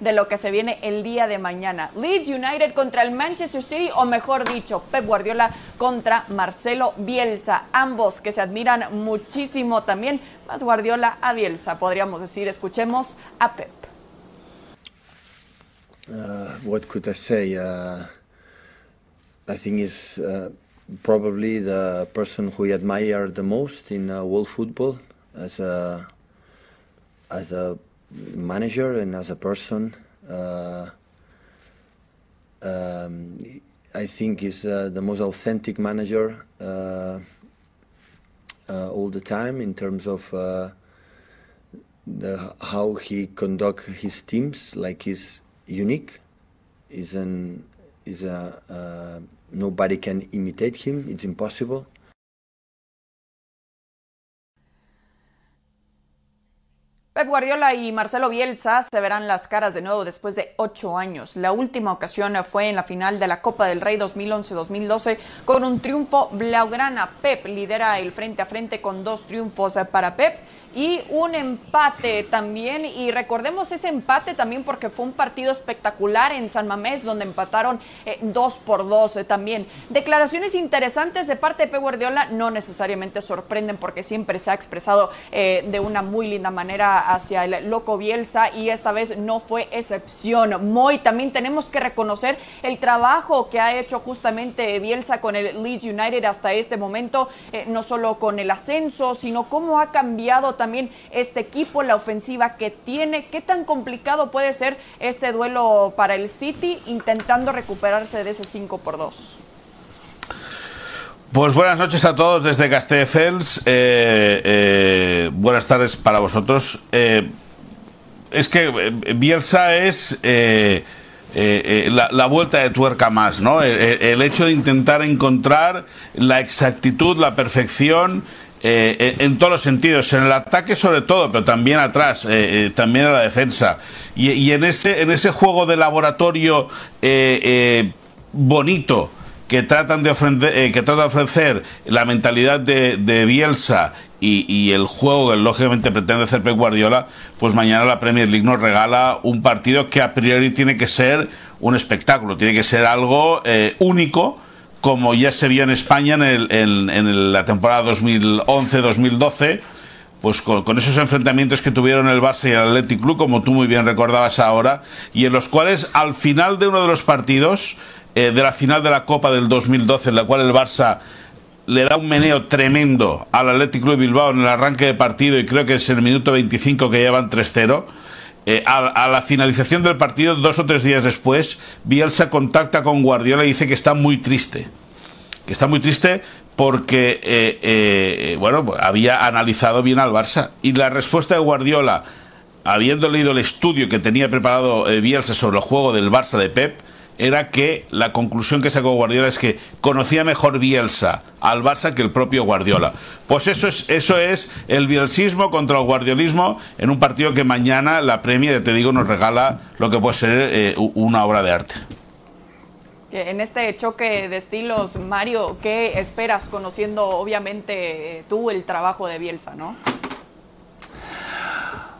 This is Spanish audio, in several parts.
de lo que se viene el día de mañana. Leeds United contra el Manchester City, o mejor dicho, Pep Guardiola contra Marcelo Bielsa. Ambos que se admiran muchísimo también, más Guardiola a Bielsa, podríamos decir. Escuchemos a Pep. Uh, what could I say? Uh, I think is uh, probably the person who I admire the most in uh, world football as a as a manager and as a person. Uh, um, I think is uh, the most authentic manager all the time in terms of the, how he conduct his teams. Like he's unique. Is an is a uh, nobody can imitate him. It's impossible. Pep Guardiola y Marcelo Bielsa se verán las caras de nuevo después de ocho años. La última ocasión fue en la final de la Copa del Rey 2011-2012 con un triunfo blaugrana. Pep lidera el frente a frente con dos triunfos para Pep y un empate también. Y recordemos ese empate también porque fue un partido espectacular en San Mamés donde empataron eh, dos por dos eh, también. Declaraciones interesantes de parte de Pep Guardiola no necesariamente sorprenden porque siempre se ha expresado eh, de una muy linda manera hacia el loco Bielsa y esta vez no fue excepción. Muy también tenemos que reconocer el trabajo que ha hecho justamente Bielsa con el Leeds United hasta este momento, no solo con el ascenso, sino cómo ha cambiado también este equipo, la ofensiva que tiene. ¿Qué tan complicado puede ser este duelo para el City intentando recuperarse de ese 5 por 2? Pues buenas noches a todos desde Castelldefels. Eh, eh, buenas tardes para vosotros. Eh, es que Bielsa es la, vuelta de tuerca más, ¿no? el, hecho de intentar encontrar la exactitud, la perfección eh, en todos los sentidos, en el ataque sobre todo, pero también atrás, eh, eh, también en la defensa. Y, en, ese, en ese juego de laboratorio bonito que tratan de que trata de ofrecer la mentalidad de, Bielsa y, el juego que lógicamente pretende hacer Pep Guardiola, pues mañana la Premier League nos regala un partido que a priori tiene que ser un espectáculo, tiene que ser algo único como ya se vio en España en, la temporada 2011-2012, pues con, esos enfrentamientos que tuvieron el Barça y el Athletic Club, como tú muy bien recordabas ahora, y en los cuales al final de uno de los partidos, eh, de la final de la Copa del 2012, en la cual el Barça le da un meneo tremendo al Athletic Club Bilbao en el arranque de partido y creo que es en el minuto 25 que llevan 3-0 eh, a, la finalización del partido, dos o tres días después, Bielsa contacta con Guardiola y dice que está muy triste. Que está muy triste porque, eh, eh, bueno, pues, había analizado bien al Barça. Y la respuesta de Guardiola, habiendo leído el estudio que tenía preparado Bielsa sobre el juego del Barça de Pep, era que la conclusión que sacó Guardiola es que conocía mejor Bielsa al Barça que el propio Guardiola. Pues eso es, eso es el bielsismo contra el guardiolismo en un partido que mañana la premia, te digo, nos regala lo que puede ser eh, una obra de arte. En este choque de estilos, Mario, ¿qué esperas conociendo obviamente tú el trabajo de Bielsa, no?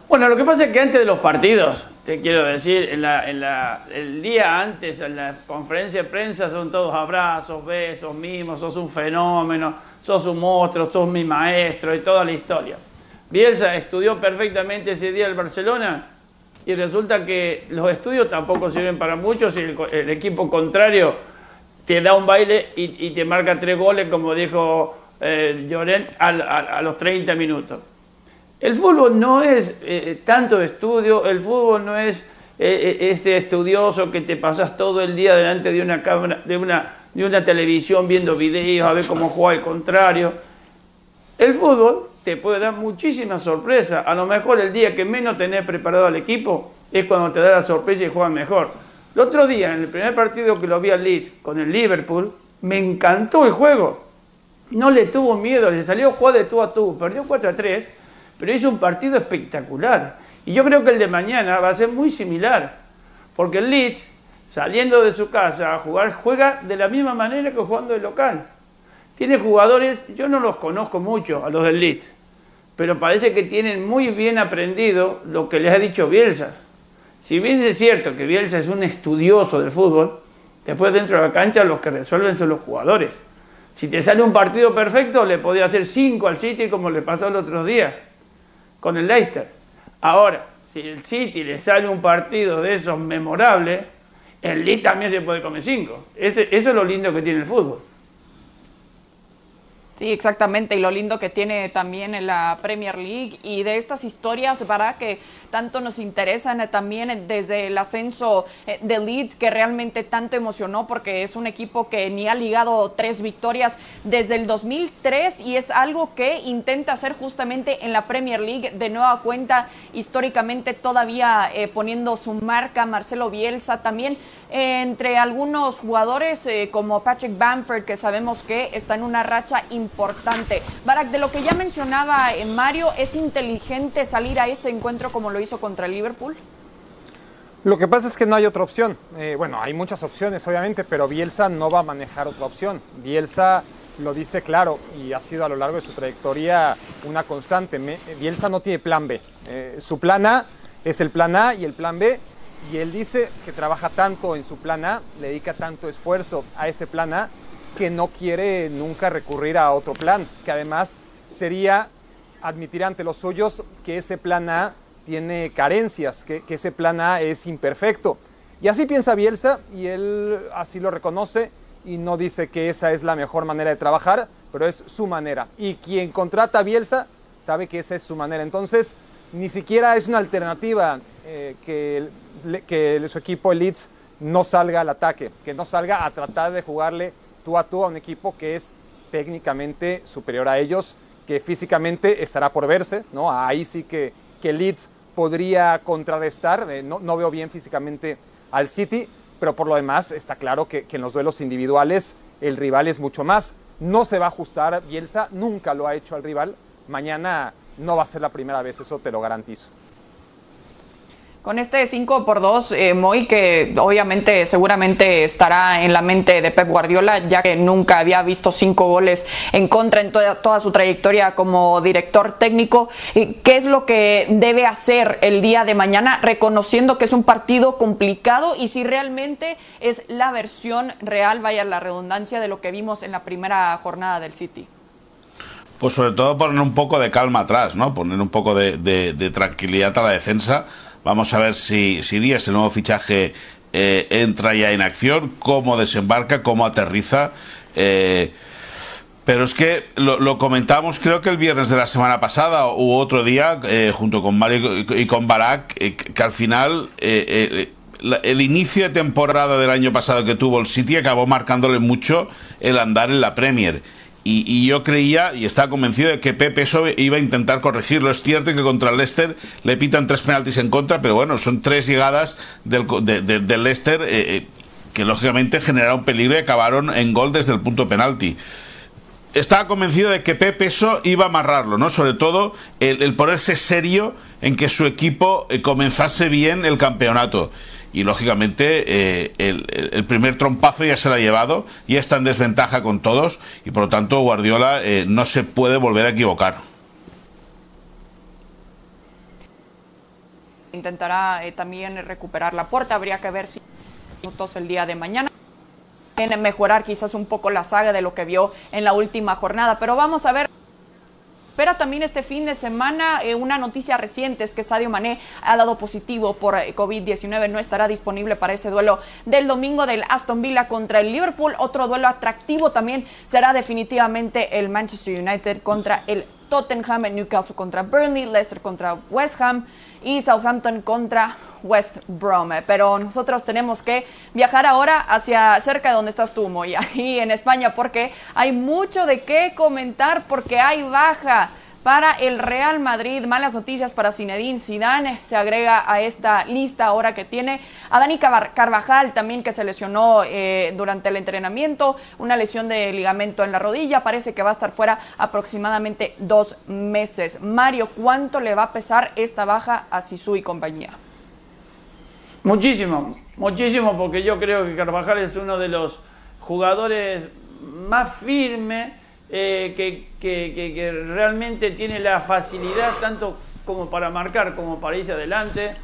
Bueno, lo que pasa es que antes de los partidos te quiero decir, el día antes, en la conferencia de prensa, son todos abrazos, besos, mimos, sos un fenómeno, sos un monstruo, sos mi maestro y toda la historia. Bielsa estudió perfectamente ese día el Barcelona y resulta que los estudios tampoco sirven para mucho si el, equipo contrario te da un baile y, te marca tres goles, como dijo eh, Llorent, a los 30 minutos. El fútbol no es eh, tanto estudio, el fútbol no es eh, eh, este estudioso que te pasas todo el día delante de una cámara, de una, de una televisión viendo videos a ver cómo juega el contrario. El fútbol te puede dar muchísimas sorpresas. A lo mejor el día que menos tenés preparado al equipo es cuando te da la sorpresa y juegas mejor. El otro día, en el primer partido que lo vi al Leeds con el Liverpool, me encantó el juego. No le tuvo miedo, le salió jugar de tú a tú, perdió 4 a 3 pero hizo un partido espectacular. Y yo creo que el de mañana va a ser muy similar, porque el Leeds, saliendo de su casa a jugar, juega de la misma manera que jugando de local. Tiene jugadores, yo no los conozco mucho, a los del Leeds, pero parece que tienen muy bien aprendido lo que les ha dicho Bielsa. si bien es cierto que Bielsa es un estudioso del fútbol, después dentro de la cancha los que resuelven son los jugadores. Si te sale un partido perfecto, le podía hacer 5 al City como le pasó el otro día con el Leicester. Ahora, si el City le sale un partido de esos memorables, el Leeds también se puede comer 5. Eso es lo lindo que tiene el fútbol. Sí, exactamente. Y lo lindo que tiene también la Premier League y de estas historias para que tanto nos interesan eh, también desde el ascenso eh, de Leeds que realmente tanto emocionó porque es un equipo que ni ha ligado tres victorias desde el 2003 y es algo que intenta hacer justamente en la Premier League de nueva cuenta históricamente todavía eh, poniendo su marca Marcelo Bielsa también entre algunos jugadores como Patrick Bamford que sabemos que está en una racha importante importante. Barak, de lo que ya mencionaba eh, Mario, ¿es inteligente salir a este encuentro como lo hizo contra el Liverpool? Lo que pasa es que no hay otra opción. Eh, bueno, hay muchas opciones, obviamente, pero Bielsa no va a manejar otra opción. Bielsa lo dice claro y ha sido a lo largo de su trayectoria una constante. Bielsa no tiene plan B. Eh, su plan A es el plan A y el plan B. Y él dice que trabaja tanto en su plan A, le dedica tanto esfuerzo a ese plan A, que no quiere nunca recurrir a otro plan, que además sería admitir ante los suyos que ese plan A tiene carencias, que, ese plan A es imperfecto. Y así piensa Bielsa y él así lo reconoce y no dice que esa es la mejor manera de trabajar, pero es su manera. Y quien contrata a Bielsa sabe que esa es su manera. Entonces, ni siquiera es una alternativa eh, que, que su equipo, el Leeds, no salga al ataque, que no salga a tratar de jugarle tú a tú a un equipo que es técnicamente superior a ellos, que físicamente estará por verse, ¿no? Ahí sí que, que Leeds podría contrarrestar, eh, no, no, veo bien físicamente al City, pero por lo demás está claro que, que en los duelos individuales el rival es mucho más. No se va a ajustar Bielsa, nunca lo ha hecho al rival, mañana no va a ser la primera vez, eso te lo garantizo. Con este 5 por 2, eh, Moy, que obviamente seguramente estará en la mente de Pep Guardiola, ya que nunca había visto cinco goles en contra en toda, su trayectoria como director técnico. ¿Qué es lo que debe hacer el día de mañana, reconociendo que es un partido complicado y si realmente es la versión real, vaya la redundancia, de lo que vimos en la primera jornada del City? Pues sobre todo poner un poco de calma atrás, ¿no? Poner un poco de tranquilidad a la defensa Vamos a ver si, si Díaz, el nuevo fichaje, eh, entra ya en acción, cómo desembarca, cómo aterriza. Eh, pero es que lo, comentamos creo que el viernes de la semana pasada u otro día, eh, junto con Mario y con Barak, que al final el inicio de temporada del año pasado que tuvo el City acabó marcándole mucho el andar en la Premier y, yo creía y estaba convencido de que Pepe eso iba a intentar corregirlo. Es cierto que contra el Leicester le pitan tres penaltis en contra, pero bueno, son tres llegadas del, del Leicester eh, eh, que lógicamente generaron peligro y acabaron en gol desde el punto penalti. Estaba convencido de que Pepe eso iba a amarrarlo, ¿no? Sobre todo el, ponerse serio en que su equipo eh, comenzase bien el campeonato y lógicamente eh, el, primer trompazo ya se lo ha llevado, y está en desventaja con todos y por lo tanto Guardiola eh, no se puede volver a equivocar. Intentará eh, también recuperar la puerta, habría que ver si minutos el día de mañana mejorar quizás un poco la saga de lo que vio en la última jornada, pero vamos a ver pero también este fin de semana eh, una noticia reciente es que Sadio Mané ha dado positivo por eh, COVID-19, no estará disponible para ese duelo del domingo del Aston Villa contra el Liverpool. Otro duelo atractivo también será definitivamente el Manchester United contra el Tottenham, Newcastle contra Burnley, Leicester contra West Ham y Southampton contra West Brom. Pero nosotros tenemos que viajar ahora hacia cerca de donde estás tú, Moy, ahí en España, porque hay mucho de qué comentar, porque hay baja para el Real Madrid. Malas noticias para Zinedine Zidane. Se agrega a esta lista ahora que tiene a Dani Carvajal también que se lesionó eh, durante el entrenamiento. Una lesión de ligamento en la rodilla. Parece que va a estar fuera aproximadamente dos meses. Mario, ¿cuánto le va a pesar esta baja a Sisu y compañía? Muchísimo, muchísimo porque yo creo que Carvajal es uno de los jugadores más firmes eh, que, realmente tiene la facilidad tanto como para marcar como para irse adelante.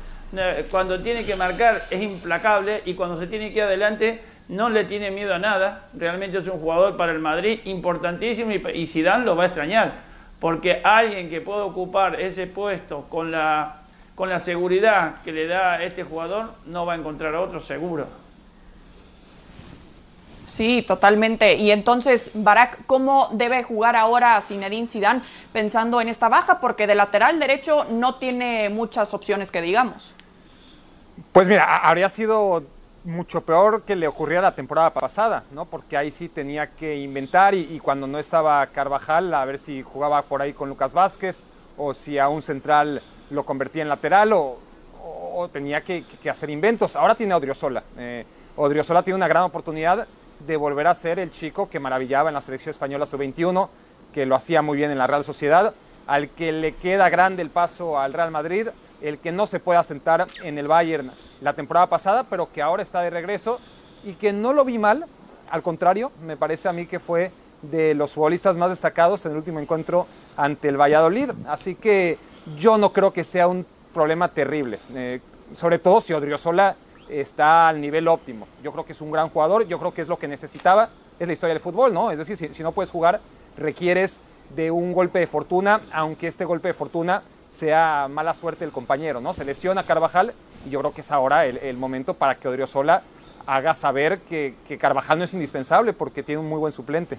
Cuando tiene que marcar es implacable y cuando se tiene que ir adelante no le tiene miedo a nada. Realmente es un jugador para el Madrid importantísimo y, y Zidane lo va a extrañar. Porque alguien que pueda ocupar ese puesto con la, con la seguridad que le da este jugador no va a encontrar a otro seguro. Sí, totalmente. Y entonces, Barak, ¿cómo debe jugar ahora Zinedine Zidane pensando en esta baja? Porque de lateral derecho no tiene muchas opciones que digamos. Pues mira, habría sido mucho peor que le ocurría la temporada pasada, ¿no? Porque ahí sí tenía que inventar y, cuando no estaba Carvajal, a ver si jugaba por ahí con Lucas Vázquez o si a un central lo convertía en lateral o, tenía que, hacer inventos. Ahora tiene a Odriozola. Eh, Odriozola tiene una gran oportunidad de volver a ser el chico que maravillaba en la selección española sub-21, que lo hacía muy bien en la Real Sociedad, al que le queda grande el paso al Real Madrid, el que no se puede asentar en el Bayern la temporada pasada, pero que ahora está de regreso y que no lo vi mal, al contrario, me parece a mí que fue de los futbolistas más destacados en el último encuentro ante el Valladolid. Así que yo no creo que sea un problema terrible, eh, sobre todo si Odriozola está al nivel óptimo. Yo creo que es un gran jugador, yo creo que es lo que necesitaba, es la historia del fútbol, ¿no? Es decir, si, no puedes jugar, requieres de un golpe de fortuna, aunque este golpe de fortuna sea mala suerte del compañero, ¿no? Se lesiona Carvajal y yo creo que es ahora el, momento para que Odriozola haga saber que Carvajal no es indispensable porque tiene un muy buen suplente.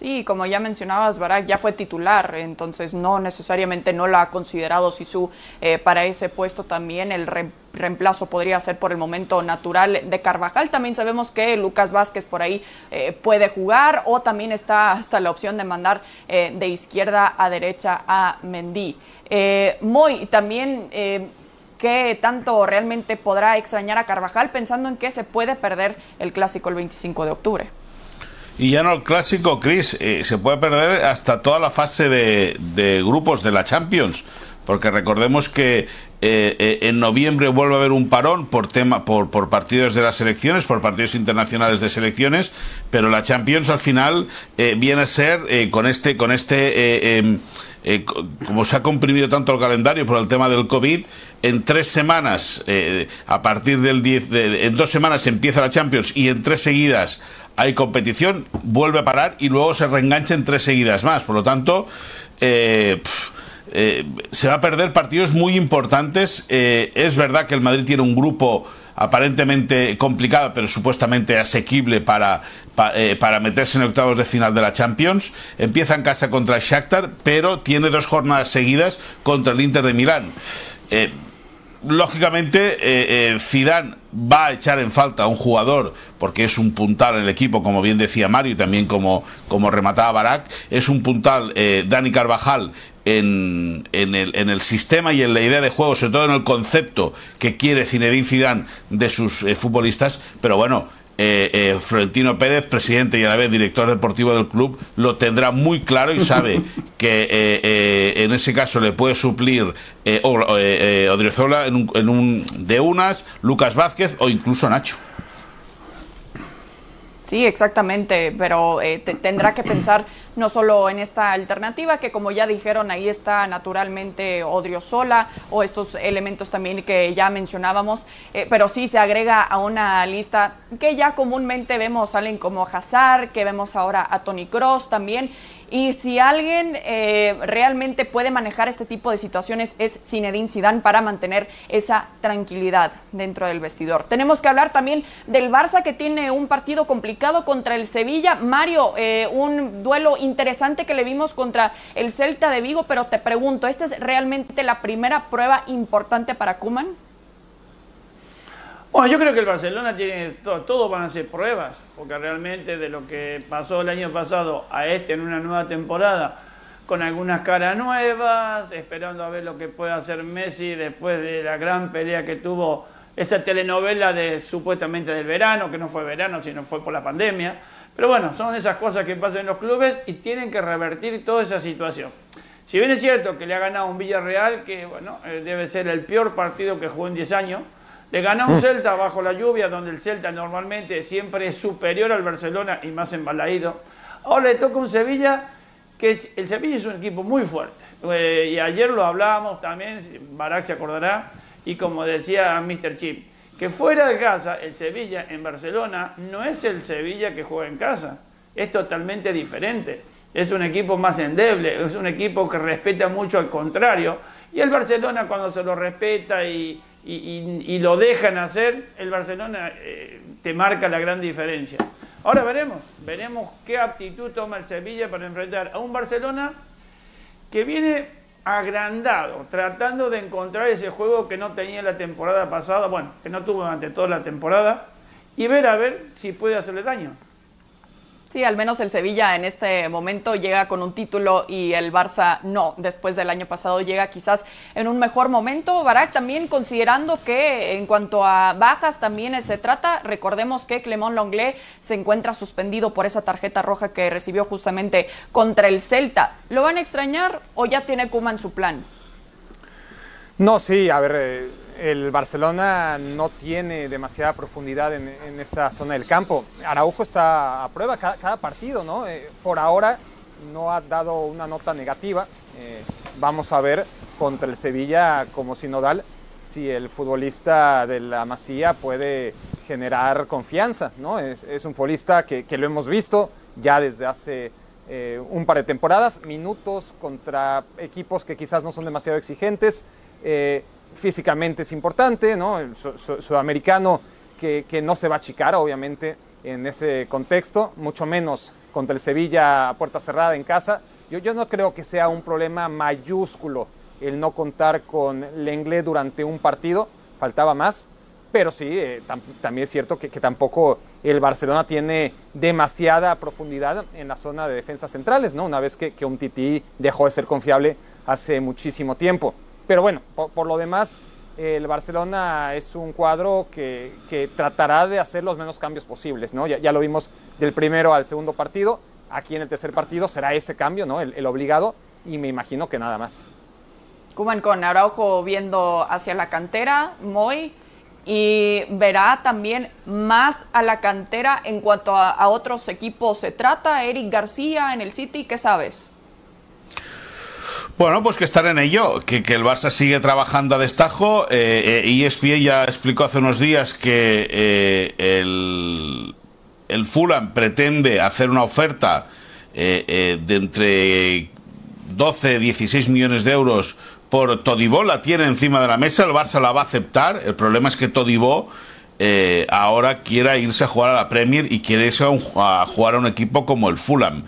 Sí, como ya mencionabas, Barak ya fue titular, entonces no necesariamente no la ha considerado Sisu eh, para ese puesto también. El reemplazo podría ser por el momento natural de Carvajal. También sabemos que Lucas Vázquez por ahí eh, puede jugar o también está hasta la opción de mandar eh, de izquierda a derecha a Mendy. Moy, también qué tanto realmente podrá extrañar a Carvajal pensando en que se puede perder el clásico el 25 de octubre. Y ya no el clásico, Chris, eh, se puede perder hasta toda la fase de, grupos de la Champions, porque recordemos que eh, eh, en noviembre vuelve a haber un parón por tema por, por partidos de las selecciones, por partidos internacionales de selecciones, pero la Champions al final viene a ser con este con este em, como se ha comprimido tanto el calendario por el tema del COVID, en tres semanas, a partir del 10, en dos semanas empieza la Champions y en tres seguidas hay competición, vuelve a parar y luego se reengancha en tres seguidas más. Por lo tanto, eh, eh, se va a perder partidos muy importantes. Eh, es verdad que el Madrid tiene un grupo aparentemente complicado, pero supuestamente asequible para, para, meterse en octavos de final de la Champions. Empieza en casa contra el Shakhtar, pero tiene dos jornadas seguidas contra el Inter de Milán lógicamente eh, eh, Zidane va a echar en falta a un jugador porque es un puntal en el equipo, como bien decía Mario y también como, como remataba Barak, es un puntal eh, Dani Carvajal en, en, el, en, el, sistema y en la idea de juego, sobre todo en el concepto que quiere Zinedine Zidane de sus futbolistas, pero bueno, eh, eh, Florentino Pérez, presidente y a la vez director deportivo del club, lo tendrá muy claro y sabe que eh, en ese caso le puede suplir Odriozola en un, en un de unas, Lucas Vázquez o incluso Nacho. Sí, exactamente, pero eh, tendrá que pensar no solo en esta alternativa, que como ya dijeron, ahí está naturalmente Odriozola o estos elementos también que ya mencionábamos, eh, pero sí se agrega a una lista que ya comúnmente vemos, salen como Hazard, que vemos ahora a Tony Cross también, y si alguien eh, realmente puede manejar este tipo de situaciones es Zinedine Zidane para mantener esa tranquilidad dentro del vestidor. Tenemos que hablar también del Barça que tiene un partido complicado contra el Sevilla. Mario, eh, un duelo interesante que le vimos contra el Celta de Vigo, pero te pregunto, ¿esta es realmente la primera prueba importante para Kuman? Bueno, yo creo que el Barcelona tiene todo, van a ser pruebas, porque realmente de lo que pasó el año pasado a este en una nueva temporada, con algunas caras nuevas, esperando a ver lo que puede hacer Messi después de la gran pelea que tuvo esta telenovela de supuestamente del verano, que no fue verano, sino fue por la pandemia. Pero bueno, son esas cosas que pasan en los clubes y tienen que revertir toda esa situación. Si bien es cierto que le ha ganado un Villarreal, que bueno, eh, debe ser el peor partido que jugó en 10 años, le ganó un mm. Celta bajo la lluvia, donde el Celta normalmente siempre es superior al Barcelona y más embalaído. Ahora le toca un Sevilla, que el Sevilla es un equipo muy fuerte. Eh, y ayer lo hablábamos también, Barak se acordará, Y como decía Mr. Chip, que fuera de casa, el Sevilla en Barcelona no es el Sevilla que juega en casa, es totalmente diferente. Es un equipo más endeble, es un equipo que respeta mucho al contrario. Y el Barcelona cuando se lo respeta y, lo dejan hacer, el Barcelona eh, te marca la gran diferencia. Ahora veremos, veremos qué aptitud toma el Sevilla para enfrentar a un Barcelona que viene agrandado, tratando de encontrar ese juego que no tenía la temporada pasada, bueno, que no tuvo durante toda la temporada, y ver a ver si puede hacerle daño. Sí, al menos el Sevilla en este momento llega con un título y el Barça no. Después del año pasado llega quizás en un mejor momento. Barak también considerando que en cuanto a bajas también se trata, recordemos que Clemón Longlé se encuentra suspendido por esa tarjeta roja que recibió justamente contra el Celta. ¿Lo van a extrañar o ya tiene Kuma en su plan? No, sí, a ver, eh, el Barcelona no tiene demasiada profundidad en, esa zona del campo. Araujo está a prueba cada, partido, ¿no? Eh, por ahora no ha dado una nota negativa. Eh, vamos a ver contra el Sevilla como sinodal si el futbolista de la Masía puede generar confianza, ¿no? Es, un futbolista que, lo hemos visto ya desde hace eh, un par de temporadas, minutos contra equipos que quizás no son demasiado exigentes físicamente es importante, ¿no? El sudamericano que, no se va a achicar, obviamente, en ese contexto, mucho menos contra el Sevilla a puerta cerrada en casa. Yo, yo no creo que sea un problema mayúsculo el no contar con Lenglet durante un partido, faltaba más, pero sí, eh, también es cierto que, tampoco el Barcelona tiene demasiada profundidad en la zona de defensas centrales, ¿no? Una vez que, que un Titi dejó de ser confiable hace muchísimo tiempo. Pero bueno, por, lo demás, el Barcelona es un cuadro que, tratará de hacer los menos cambios posibles, ¿no? Ya, lo vimos del primero al segundo partido. Aquí en el tercer partido será ese cambio, ¿no? El, obligado, y me imagino que nada más. Cuban con Araujo viendo hacia la cantera, Moy, y verá también más a la cantera en cuanto a, a otros equipos se trata. Eric García en el City, ¿qué sabes? Bueno, pues que estar en ello, que, el Barça sigue trabajando a destajo. Eh, eh, ESPN ya explicó hace unos días que eh, el, Fulham pretende hacer una oferta eh, de entre 12, 16 millones de euros por Todibó. La tiene encima de la mesa, el Barça la va a aceptar. El problema es que Todibó ahora quiera irse a jugar a la Premier y quiere irse a jugar a un equipo como el Fulham.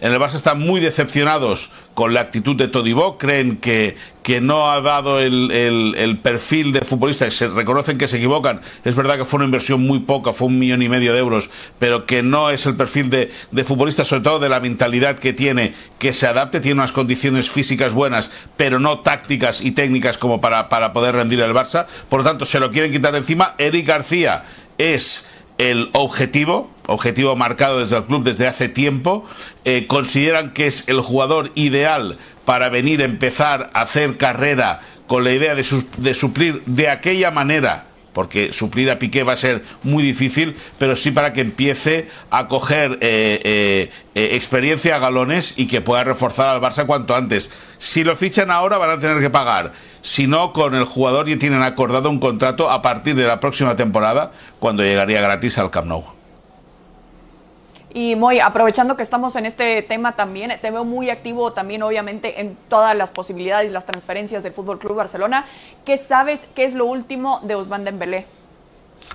En el Barça están muy decepcionados con la actitud de Todibó, creen que, que no ha dado el, perfil de futbolista se reconocen que se equivocan. Es verdad que fue una inversión muy poca, fue un millón y medio de euros, pero que no es el perfil de, de futbolista, sobre todo de la mentalidad que tiene, que se adapte, tiene unas condiciones físicas buenas, pero no tácticas y técnicas como para, para poder rendir el Barça. Por lo tanto, se lo quieren quitar encima. Eric García es el objetivo, objetivo marcado desde el club desde hace tiempo, eh, consideran que es el jugador ideal para venir a empezar a hacer carrera con la idea de, suplir de aquella manera porque suplir a Piqué va a ser muy difícil, pero sí para que empiece a coger eh, eh, experiencia a galones y que pueda reforzar al Barça cuanto antes. Si lo fichan ahora van a tener que pagar sino con el jugador y tienen acordado un contrato a partir de la próxima temporada, cuando llegaría gratis al Camp Nou. Y muy aprovechando que estamos en este tema también, te veo muy activo también obviamente en todas las posibilidades y las transferencias del Fútbol Club Barcelona. ¿Qué sabes qué es lo último de Ousmane Dembélé?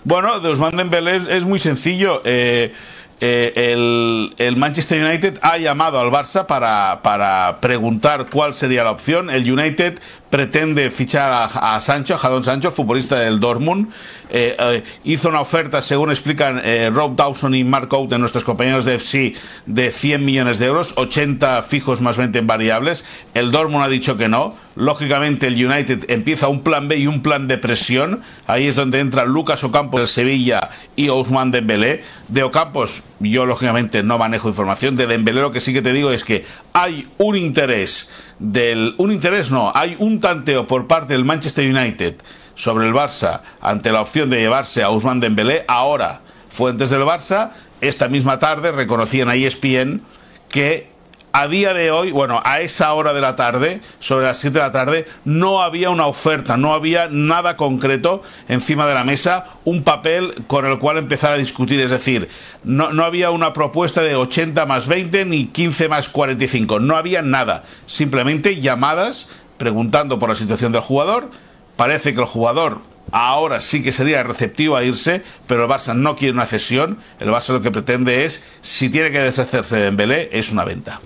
Bueno, de Ousmane Dembélé es, muy sencillo. Eh, eh, el, Manchester United ha llamado al Barça para, para, preguntar cuál sería la opción. El United pretende fichar a, Sancho, Jadon Sancho, futbolista del Dortmund. Eh, eh, hizo una oferta, según explican Rob Dawson y Mark Out, de nuestros compañeros de FC, de 100 millones de euros, 80 fijos más 20 en variables. El Dortmund ha dicho que no. Lógicamente el United empieza un plan B y un plan de presión. Ahí es donde entran Lucas Ocampos del Sevilla y Ousmane Dembélé. De Ocampos yo lógicamente no manejo información. De Dembélé lo que sí que te digo es que hay un interés del un interés no, hay un tanteo por parte del Manchester United sobre el Barça ante la opción de llevarse a Ousmane Dembélé. Ahora, fuentes del Barça esta misma tarde reconocían a ESPN que a día de hoy, bueno, a esa hora de la tarde, sobre las 7 de la tarde, no había una oferta, no había nada concreto encima de la mesa, un papel con el cual empezar a discutir. Es decir, no, no había una propuesta de 80 más 20 ni 15 más 45, no había nada. Simplemente llamadas preguntando por la situación del jugador. Parece que el jugador ahora sí que sería receptivo a irse, pero el Barça no quiere una cesión. El Barça lo que pretende es, si tiene que deshacerse de Dembélé, es una venta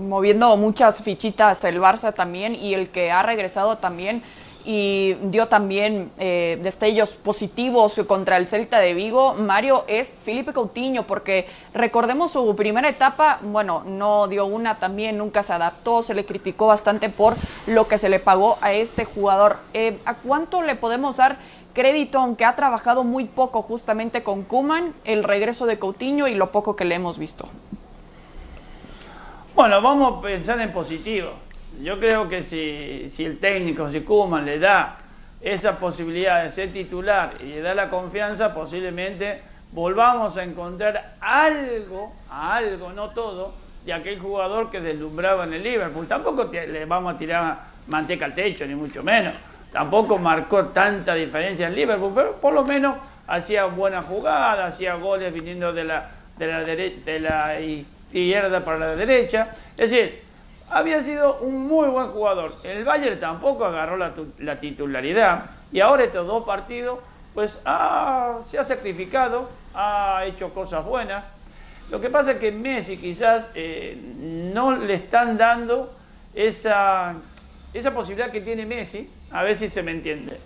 moviendo muchas fichitas el Barça también y el que ha regresado también y dio también eh, destellos positivos contra el Celta de Vigo, Mario, es Felipe Coutinho, porque recordemos su primera etapa, bueno, no dio una también, nunca se adaptó, se le criticó bastante por lo que se le pagó a este jugador. Eh, ¿A cuánto le podemos dar crédito, aunque ha trabajado muy poco justamente con Kuman, el regreso de Coutinho y lo poco que le hemos visto? Bueno, vamos a pensar en positivo. Yo creo que si, el técnico, si Kuman le da esa posibilidad de ser titular y le da la confianza, posiblemente volvamos a encontrar algo, algo, no todo, de aquel jugador que deslumbraba en el Liverpool. Tampoco le vamos a tirar manteca al techo, ni mucho menos. Tampoco marcó tanta diferencia en Liverpool, pero por lo menos hacía buenas jugadas, hacía goles viniendo de la, de la, de izquierda para la derecha. Es decir, había sido un muy buen jugador. El Bayern tampoco agarró la, titularidad y ahora estos dos partidos, pues se ha sacrificado, ha hecho cosas buenas. Lo que pasa es que Messi quizás eh, no le están dando esa, esa posibilidad que tiene Messi, a ver si se me entiende.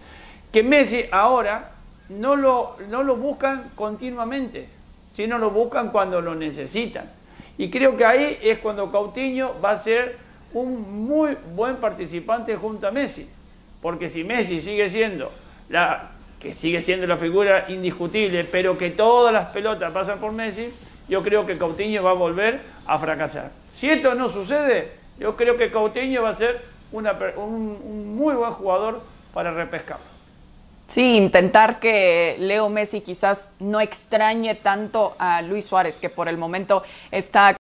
Que Messi ahora no lo, no lo buscan continuamente, sino lo buscan cuando lo necesitan. Y creo que ahí es cuando Coutinho va a ser un muy buen participante junto a Messi. Porque si Messi sigue siendo la que sigue siendo la figura indiscutible, pero que todas las pelotas pasan por Messi, yo creo que Coutinho va a volver a fracasar. Si esto no sucede, yo creo que Coutinho va a ser un, muy buen jugador para repescarlo. Sí, intentar que Leo Messi quizás no extrañe tanto a Luis Suárez, que por el momento está